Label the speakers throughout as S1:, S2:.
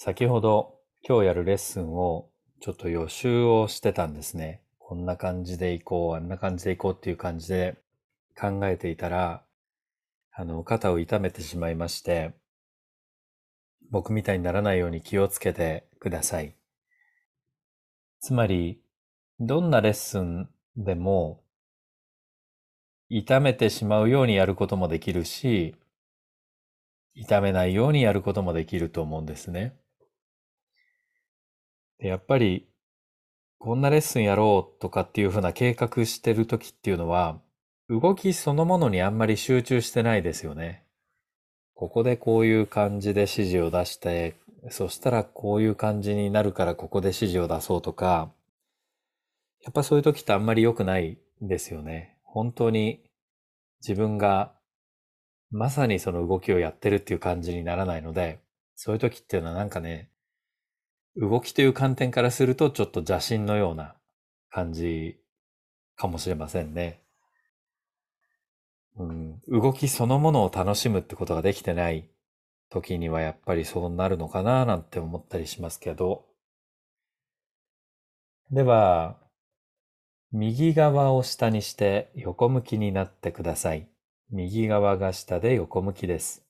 S1: 先ほど今日やるレッスンをちょっと予習をしてたんですね。こんな感じでいこう、あんな感じでいこうっていう感じで考えていたら、あの、肩を痛めてしまいまして、僕みたいにならないように気をつけてください。つまり、どんなレッスンでも、痛めてしまうようにやることもできるし、痛めないようにやることもできると思うんですね。でやっぱり、こんなレッスンやろうとかっていうふうな計画してる時っていうのは、動きそのものにあんまり集中してないですよね。ここでこういう感じで指示を出して、そしたらこういう感じになるからここで指示を出そうとか、やっぱそういう時ってあんまり良くないんですよね。本当に自分がまさにその動きをやってるっていう感じにならないので、そういう時っていうのはなんかね、動きという観点からするとちょっと邪神のような感じかもしれませんね。うん、動きそのものを楽しむってことができてない時にはやっぱりそうなるのかななんて思ったりしますけど。では、右側を下にして横向きになってください。右側が下で横向きです。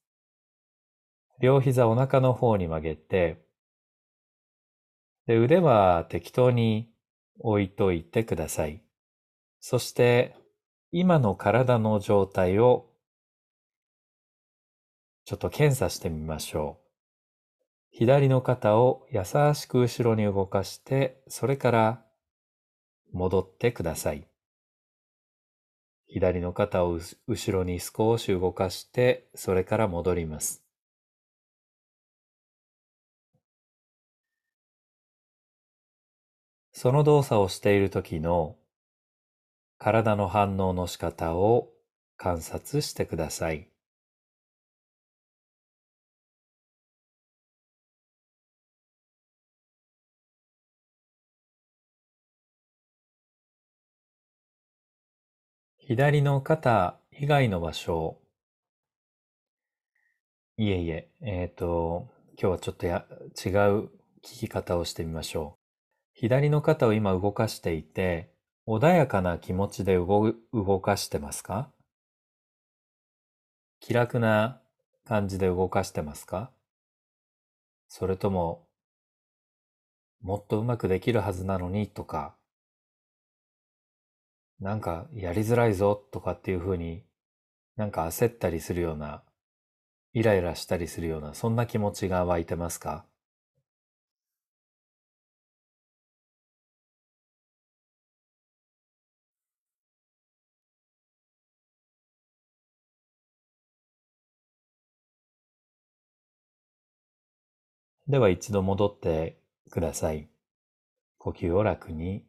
S1: 両膝お腹の方に曲げて、で腕は適当に置いといてください。そして今の体の状態をちょっと検査してみましょう。左の肩を優しく後ろに動かして、それから戻ってください。左の肩を後ろに少し動かして、それから戻ります。その動作をしている時の体の反応の仕方を観察してください。左の肩以外の場所いえいえ、えっ、ー、と、今日はちょっとや違う聞き方をしてみましょう。左の肩を今動かしていて、穏やかな気持ちで動かしてますか？気楽な感じで動かしてますか？それとも、もっとうまくできるはずなのにとか、なんかやりづらいぞとかっていうふうになんか焦ったりするような、イライラしたりするような、そんな気持ちが湧いてますか？では一度戻ってください。呼吸を楽に。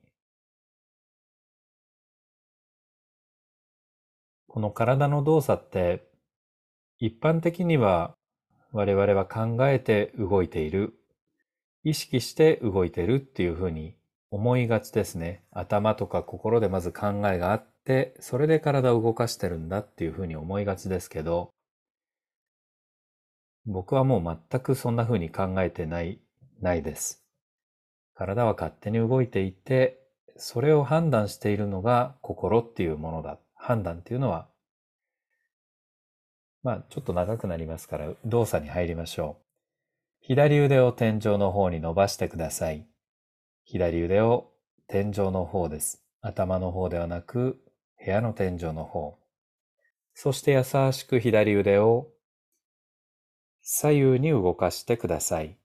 S1: この体の動作って一般的には我々は考えて動いている、意識して動いているっていうふうに思いがちですね。頭とか心でまず考えがあって、それで体を動かしてるんだっていうふうに思いがちですけど、僕はもう全くそんな風に考えてない、ないです。体は勝手に動いていて、それを判断しているのが心っていうものだ。判断っていうのは、まあちょっと長くなりますから動作に入りましょう。左腕を天井の方に伸ばしてください。左腕を天井の方です。頭の方ではなく部屋の天井の方。そして優しく左腕を左右に動かしてください。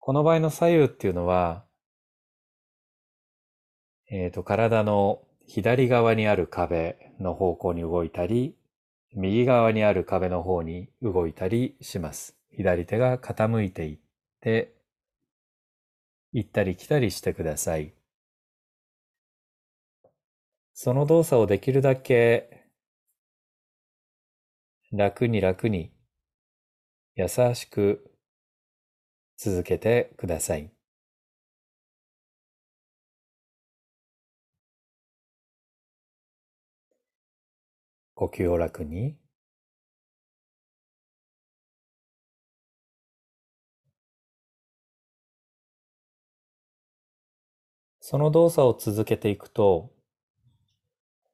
S1: この場合の左右っていうのは、えっ、ー、と、体の左側にある壁の方向に動いたり、右側にある壁の方に動いたりします。左手が傾いていって、行ったり来たりしてください。その動作をできるだけ楽に楽に優しく続けてください。呼吸を楽にその動作を続けていくと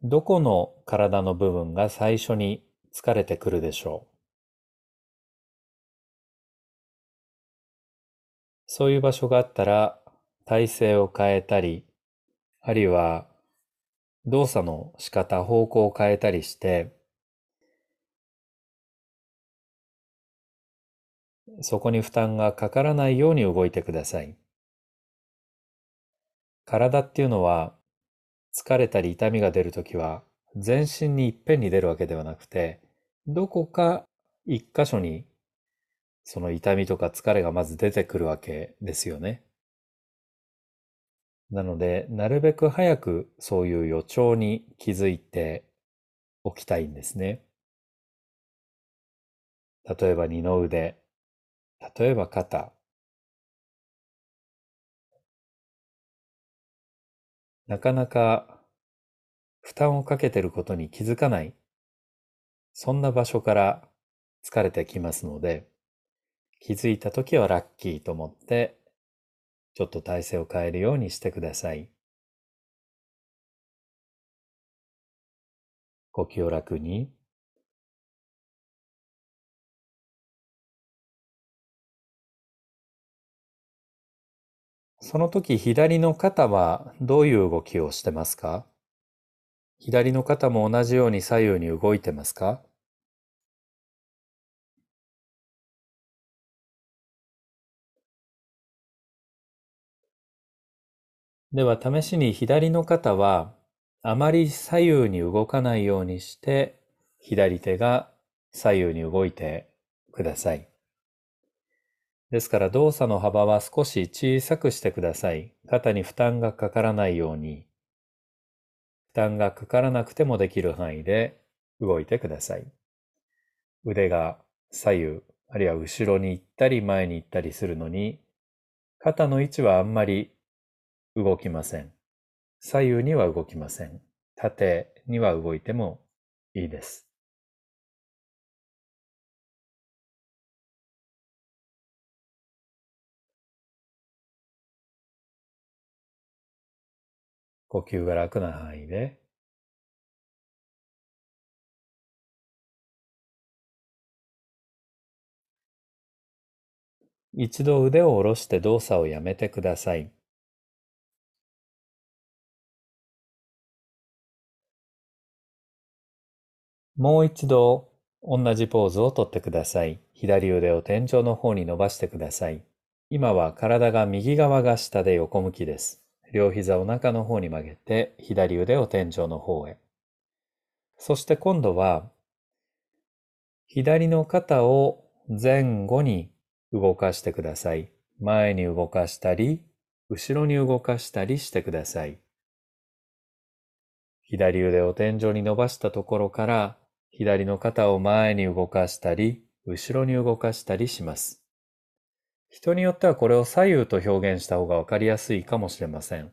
S1: どこの体の部分が最初に疲れてくるでしょう？そういう場所があったら体勢を変えたり、あるいは動作の仕方、方向を変えたりして、そこに負担がかからないように動いてください。体っていうのは疲れたり痛みが出るときは全身にいっぺんに出るわけではなくて、どこか一箇所にその痛みとか疲れがまず出てくるわけですよね。なので、なるべく早くそういう予兆に気づいておきたいんですね。例えば二の腕、例えば肩、なかなか負担をかけてることに気づかない、そんな場所から疲れてきますので、気づいた時はラッキーと思って、ちょっと体勢を変えるようにしてください。呼吸を楽に。その時左の肩はどういう動きをしてますか？左の肩も同じように左右に動いてますか？では試しに左の肩はあまり左右に動かないようにして左手が左右に動いてください。ですから動作の幅は少し小さくしてください。肩に負担がかからないように。負担がかからなくてもできる範囲で動いてください。腕が左右、あるいは後ろに行ったり前に行ったりするのに、肩の位置はあんまり動きません。左右には動きません。縦には動いてもいいです。呼吸が楽な範囲で一度腕を下ろして動作をやめてください。もう一度同じポーズをとってください。左腕を天井の方に伸ばしてください。今は体が右側が下で横向きです。両膝を中の方に曲げて左腕を天井の方へ。そして今度は左の肩を前後に動かしてください。前に動かしたり、後ろに動かしたりしてください。左腕を天井に伸ばしたところから左の肩を前に動かしたり、後ろに動かしたりします。人によってはこれを左右と表現した方がわかりやすいかもしれません。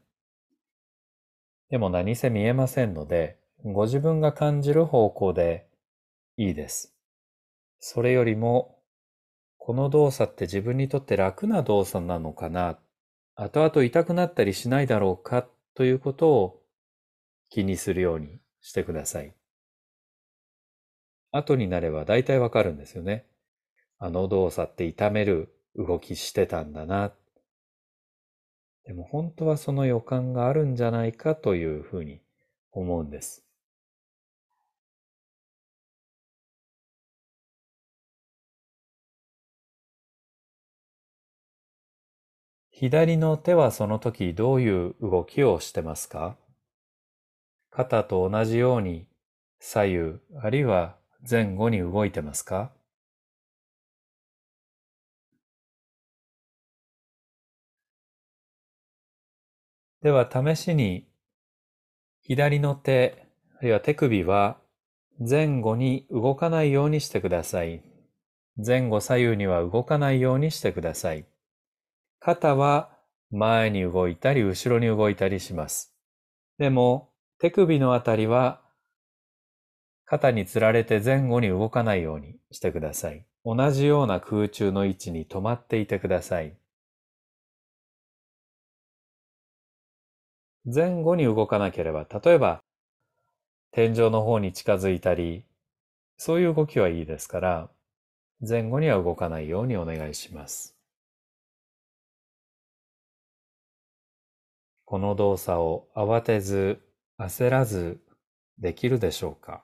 S1: でも何せ見えませんので、ご自分が感じる方向でいいです。それよりも、この動作って自分にとって楽な動作なのかな、後々痛くなったりしないだろうか？ということを気にするようにしてください。後になれば大体わかるんですよね。あの動作って痛める動きしてたんだな。でも本当はその予感があるんじゃないかというふうに思うんです。左の手はその時どういう動きをしてますか？肩と同じように左右あるいは前後に動いてますか？では試しに左の手あるいは手首は前後に動かないようにしてください。前後左右には動かないようにしてください。肩は前に動いたり後ろに動いたりします。でも手首のあたりは肩につられて前後に動かないようにしてください。同じような空中の位置に止まっていてください。前後に動かなければ、例えば、天井の方に近づいたり、そういう動きはいいですから、前後には動かないようにお願いします。この動作を慌てず、焦らずできるでしょうか？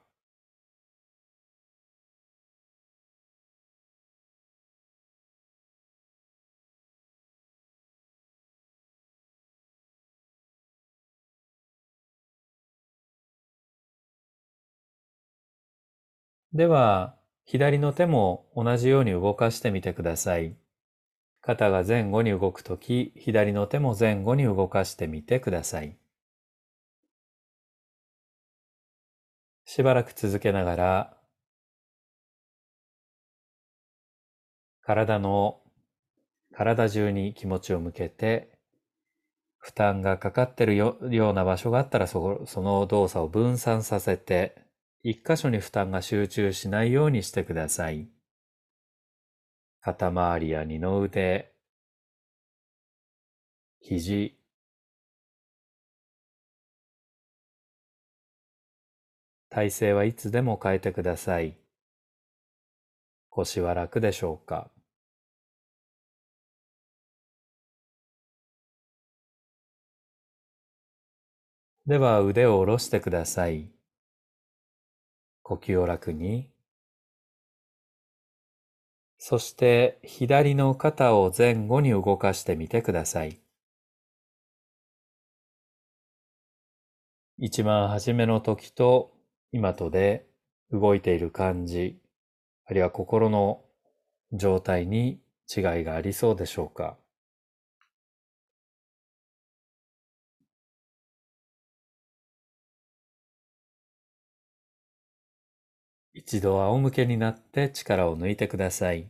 S1: では、左の手も同じように動かしてみてください。肩が前後に動くとき、左の手も前後に動かしてみてください。しばらく続けながら、体の、体中に気持ちを向けて、負担がかかってるような場所があったらその動作を分散させて一箇所に負担が集中しないようにしてください。肩周りや二の腕、肘、体勢はいつでも変えてください。腰は楽でしょうか？では腕を下ろしてください。呼吸を楽に。そして左の肩を前後に動かしてみてください。一番初めの時と今とで動いている感じ、あるいは心の状態に違いがありそうでしょうか一度仰向けになって力を抜いてください。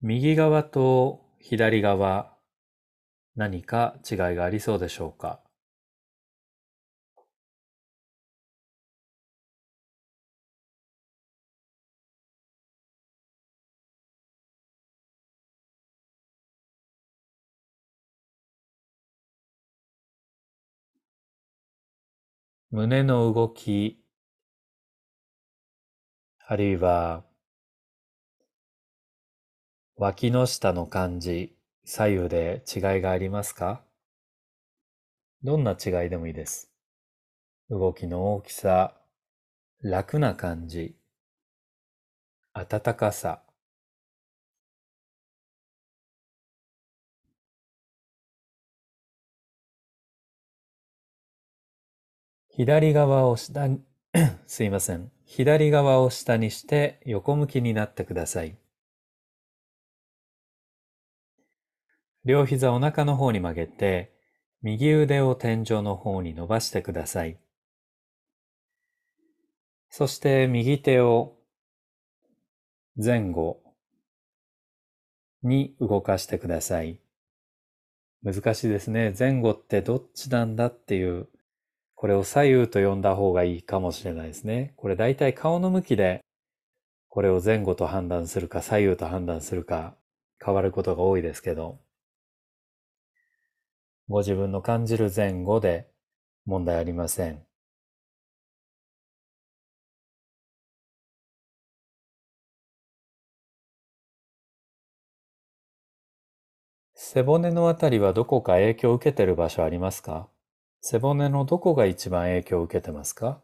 S1: 右側と左側、何か違いがありそうでしょうか？胸の動き、あるいは脇の下の感じ、左右で違いがありますか？どんな違いでもいいです。動きの大きさ、楽な感じ、暖かさ、左側を下に すいません。左側を下にして横向きになってください。両膝お腹の方に曲げて、右腕を天井の方に伸ばしてください。そして右手を前後に動かしてください。難しいですね。前後ってどっちなんだっていうこれを左右と呼んだ方がいいかもしれないですね。これ大体顔の向きで、これを前後と判断するか左右と判断するか変わることが多いですけど、ご自分の感じる前後で問題ありません。背骨のあたりはどこか影響を受けている場所ありますか？背骨のどこが一番影響を受けてますか？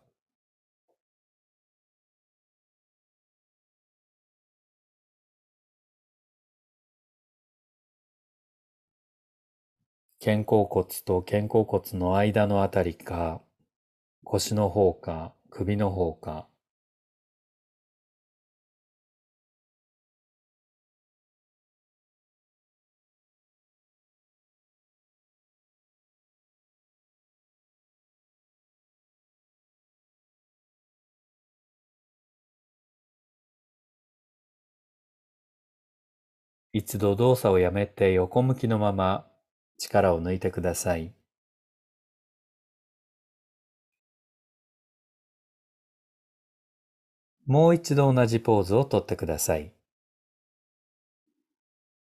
S1: 肩甲骨と肩甲骨の間のあたりか、腰の方か、首の方か、一度動作をやめて横向きのまま力を抜いてください。もう一度同じポーズをとってください。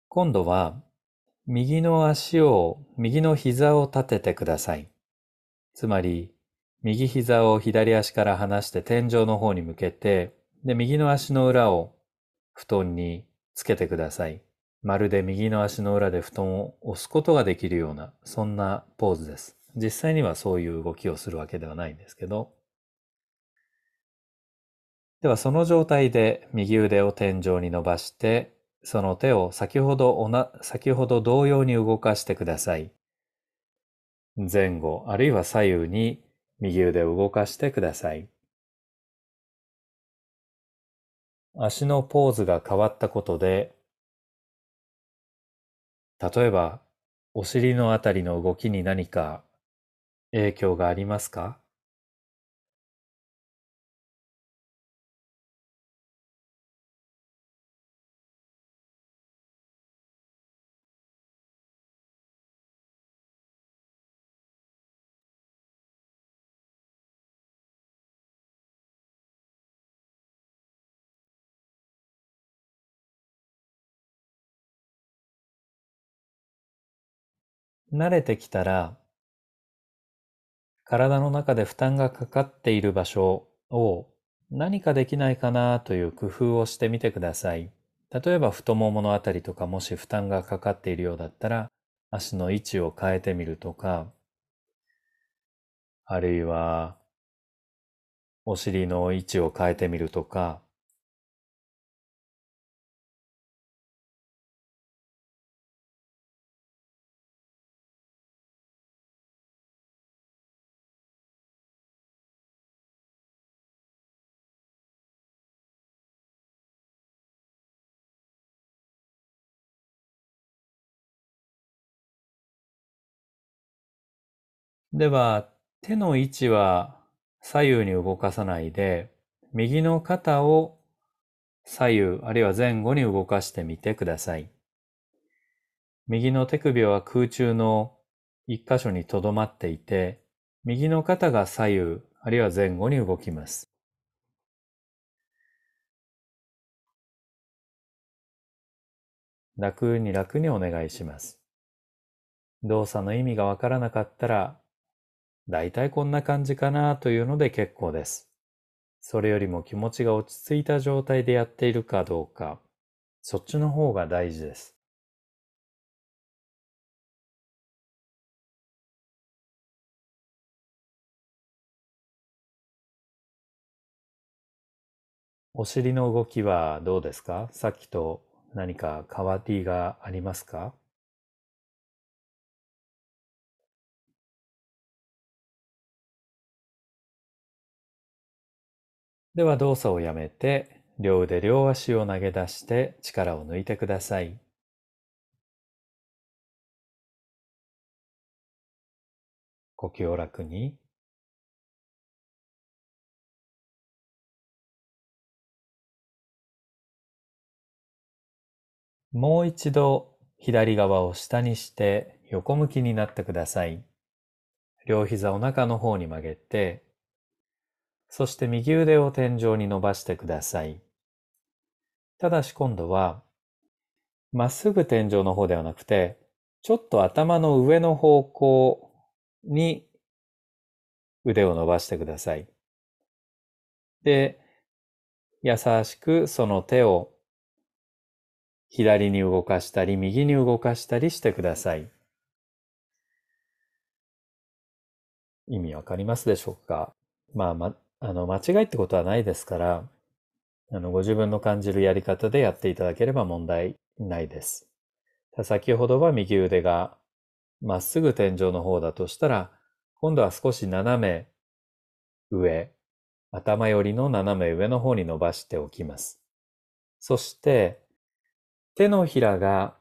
S1: 今度は、右の足を、右の膝を立ててください。つまり、右膝を左足から離して天井の方に向けて、で、右の足の裏を布団につけてください。まるで右の足の裏で布団を押すことができるような、そんなポーズです。実際にはそういう動きをするわけではないんですけど、ではその状態で右腕を天井に伸ばして、その手を先ほどおな、先ほど同様に動かしてください。前後あるいは左右に右腕を動かしてください。足のポーズが変わったことで、例えばお尻のあたりの動きに何か影響がありますか？慣れてきたら、体の中で負担がかかっている場所を何かできないかなという工夫をしてみてください。例えば太もものあたりとかもし負担がかかっているようだったら足の位置を変えてみるとか、あるいはお尻の位置を変えてみるとか、では、手の位置は左右に動かさないで、右の肩を左右あるいは前後に動かしてみてください。右の手首は空中の一箇所にとどまっていて、右の肩が左右あるいは前後に動きます。楽に楽にお願いします。動作の意味がわからなかったらだいたいこんな感じかなというので結構です。それよりも気持ちが落ち着いた状態でやっているかどうか、そっちの方が大事です。お尻の動きはどうですか？さっきと何か変わりがありますか？では動作をやめて、両腕両足を投げ出して力を抜いてください。呼吸を楽に。もう一度左側を下にして横向きになってください。両膝を中の方に曲げてそして右腕を天井に伸ばしてください。ただし今度は、まっすぐ天井の方ではなくて、ちょっと頭の上の方向に腕を伸ばしてください。で、優しくその手を左に動かしたり右に動かしたりしてください。意味わかりますでしょうか？まあ、ま、あの、間違いってことはないですから、あの、ご自分の感じるやり方でやっていただければ問題ないです。先ほどは右腕がまっすぐ天井の方だとしたら、今度は少し斜め上、頭よりの斜め上の方に伸ばしておきます。そして、手のひらが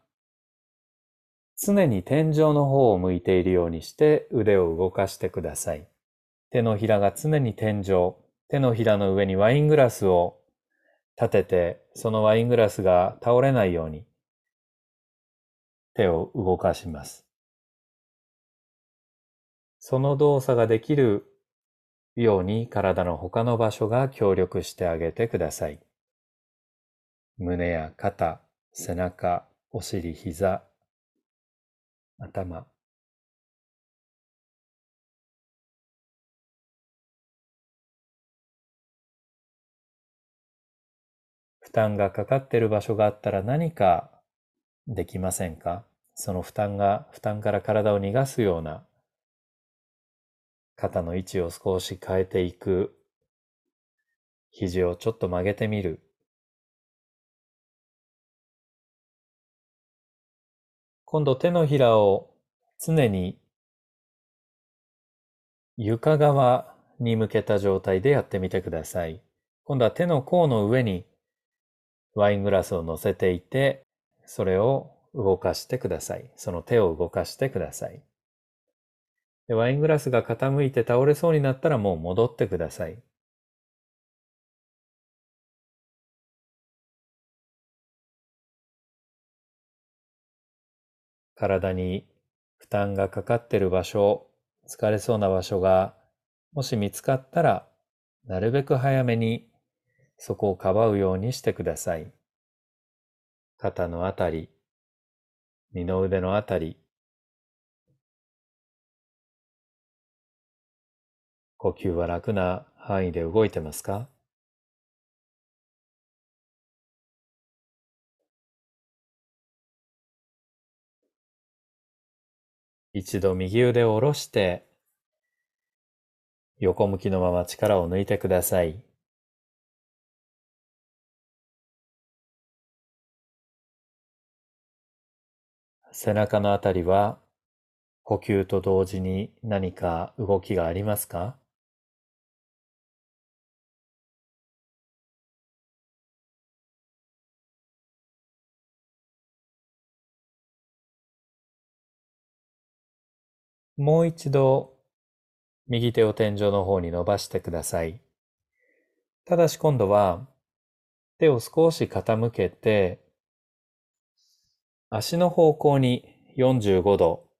S1: 常に天井の方を向いているようにして腕を動かしてください。手のひらが常に天井、手のひらの上にワイングラスを立てて、そのワイングラスが倒れないように手を動かします。その動作ができるように体の他の場所が協力してあげてください。胸や肩、背中、お尻、膝、頭。負担がかかっている場所があったら何かできませんか？その負担が、負担から体を逃がすような肩の位置を少し変えていく。肘をちょっと曲げてみる。今度手のひらを常に床側に向けた状態でやってみてください。今度は手の甲の上にワイングラスを乗せていて、それを動かしてください。その手を動かしてください。でワイングラスが傾いて倒れそうになったらもう戻ってください。体に負担がかかっている場所、疲れそうな場所がもし見つかったら、なるべく早めにそこをかばうようにしてください。肩のあたり、二の腕のあたり、呼吸は楽な範囲で動いてますか？一度右腕を下ろして、横向きのまま力を抜いてください。背中のあたりは呼吸と同時に何か動きがありますか？もう一度右手を天井の方に伸ばしてください。ただし今度は手を少し傾けて足の方向に45度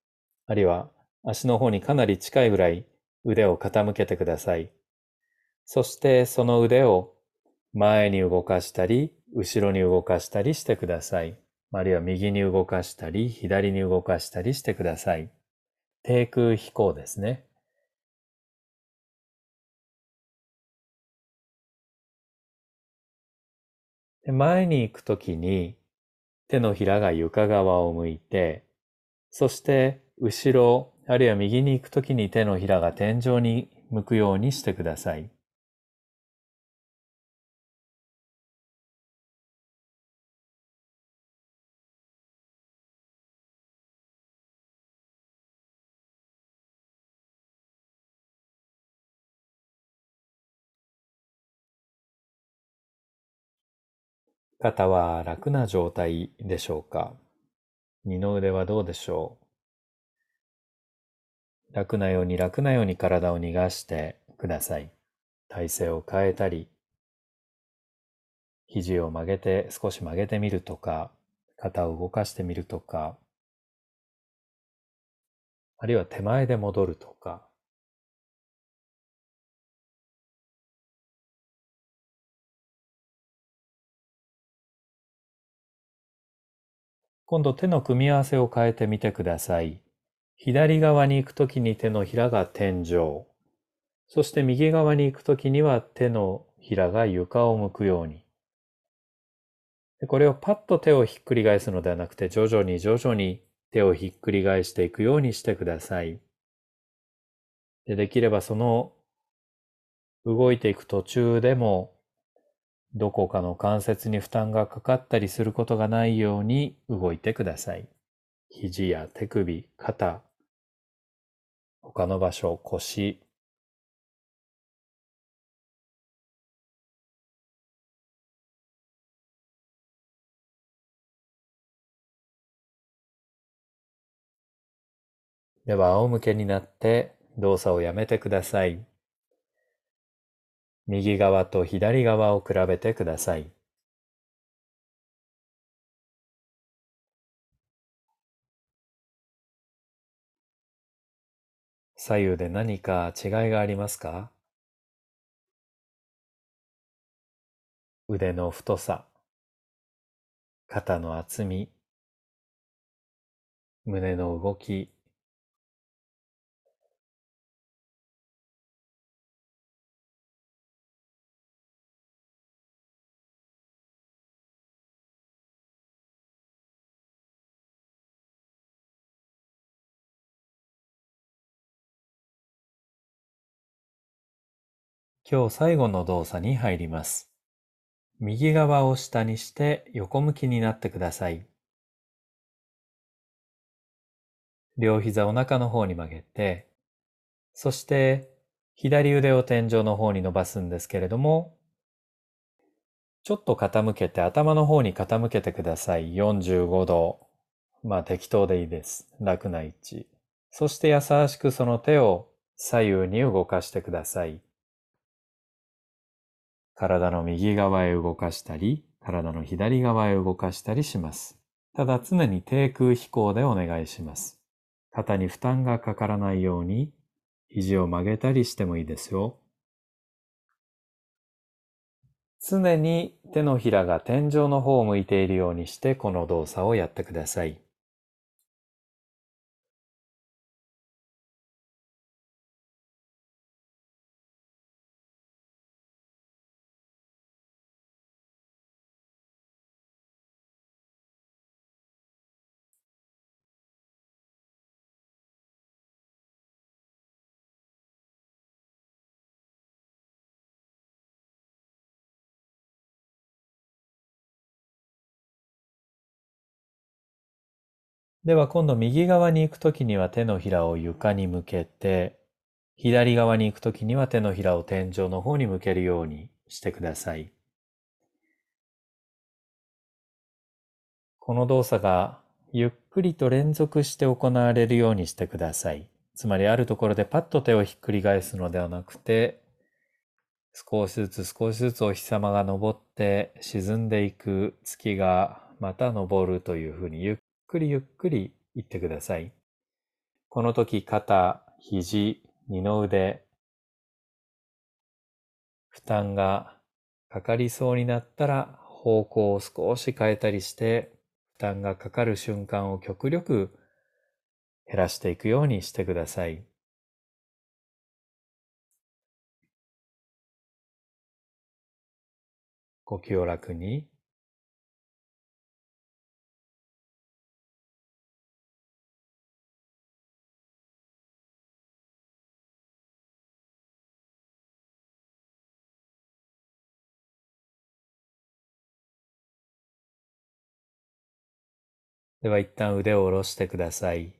S1: あるいは足の方にかなり近いぐらい腕を傾けてください。そしてその腕を前に動かしたり後ろに動かしたりしてください。あるいは右に動かしたり左に動かしたりしてください。低空飛行ですね。前に行くときに手のひらが床側を向いて、そして後ろ、あるいは右に行くときに手のひらが天井に向くようにしてください。肩は楽な状態でしょうか？二の腕はどうでしょう？楽なように楽なように体を逃がしてください。体勢を変えたり、肘を曲げて少し曲げてみるとか、肩を動かしてみるとか、あるいは手前で戻るとか、今度手の組み合わせを変えてみてください。左側に行くときに手のひらが天井。そして右側に行くときには手のひらが床を向くように。これをパッと手をひっくり返すのではなくて徐々に徐々に手をひっくり返していくようにしてください。でできればその動いていく途中でもどこかの関節に負担がかかったりすることがないように動いてください。肘や手首、肩、他の場所、腰、では仰向けになって動作をやめてください。右側と左側を比べてください。左右で何か違いがありますか？腕の太さ、肩の厚み、胸の動き、今日最後の動作に入ります。右側を下にして横向きになってください。両膝お腹の方に曲げて、そして左腕を天井の方に伸ばすんですけれども、ちょっと傾けて頭の方に傾けてください。45度。まあ適当でいいです。楽な位置。そして優しくその手を左右に動かしてください。体の右側へ動かしたり、体の左側へ動かしたりします。ただ常に低空飛行でお願いします。肩に負担がかからないように、肘を曲げたりしてもいいですよ。常に手のひらが天井の方を向いているようにしてこの動作をやってください。では今度右側に行くときには手のひらを床に向けて、左側に行くときには手のひらを天井の方に向けるようにしてください。この動作がゆっくりと連続して行われるようにしてください。つまりあるところでパッと手をひっくり返すのではなくて、少しずつ少しずつお日様が昇って沈んでいく月がまた昇るというふうにゆっくりゆっくり言ってください。この時肩、肘、二の腕、負担がかかりそうになったら方向を少し変えたりして負担がかかる瞬間を極力減らしていくようにしてください。呼吸を楽にでは一旦腕を下ろしてください。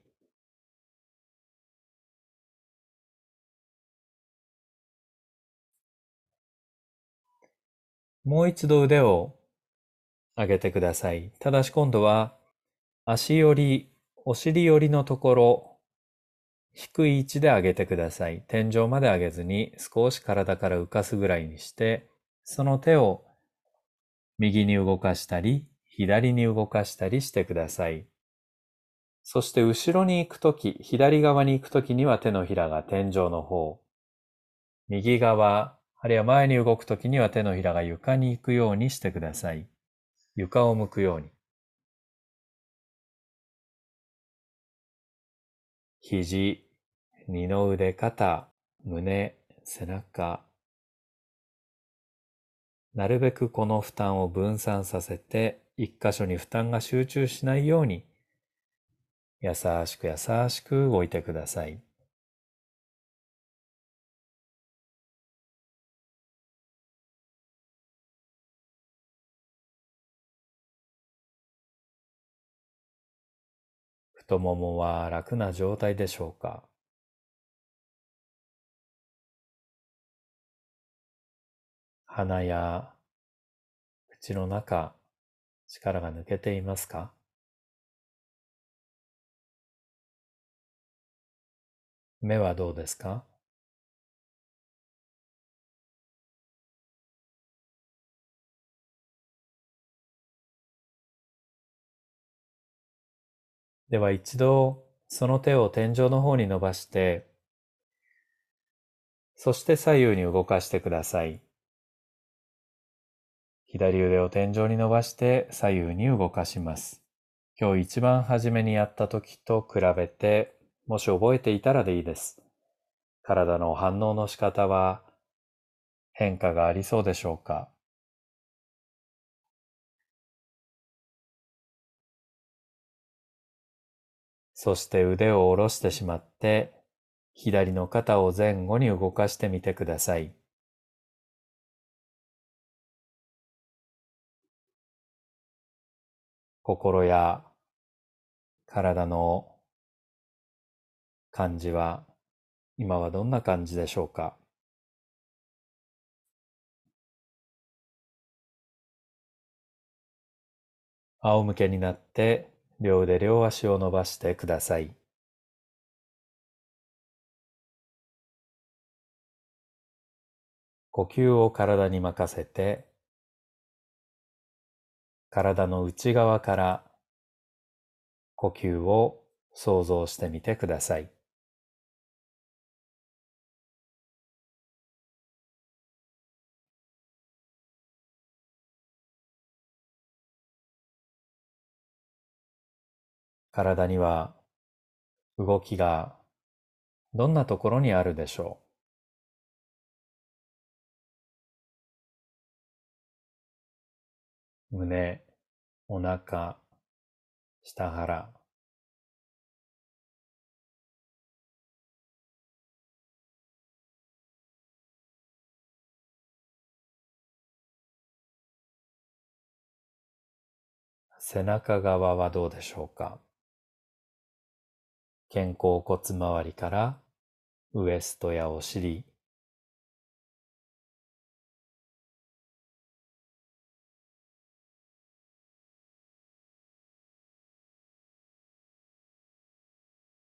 S1: もう一度腕を上げてください。ただし今度は足より、お尻よりのところ、低い位置で上げてください。天井まで上げずに少し体から浮かすぐらいにして、その手を右に動かしたり、左に動かしたりしてください。そして後ろに行くとき、左側に行くときには手のひらが天井の方。右側、あるいは前に動くときには手のひらが床に行くようにしてください。床を向くように。肘、二の腕、肩、胸、背中。なるべくこの負担を分散させて一箇所に負担が集中しないように、優しく優しく動いてください。太ももは楽な状態でしょうか？鼻や口の中力が抜けていますか？目はどうですか？では一度その手を天井の方に伸ばして、そして左右に動かしてください。左腕を天井に伸ばして左右に動かします。今日一番初めにやった時と比べて、もし覚えていたらでいいです。体の反応の仕方は変化がありそうでしょうか？そして腕を下ろしてしまって、左の肩を前後に動かしてみてください。心や体の感じは今はどんな感じでしょうか？仰向けになって両腕両足を伸ばしてください。呼吸を体に任せて体の内側から呼吸を想像してみてください。体には動きがどんなところにあるでしょう？胸、お腹、下腹、背中側はどうでしょうか？肩甲骨周りからウエストやお尻、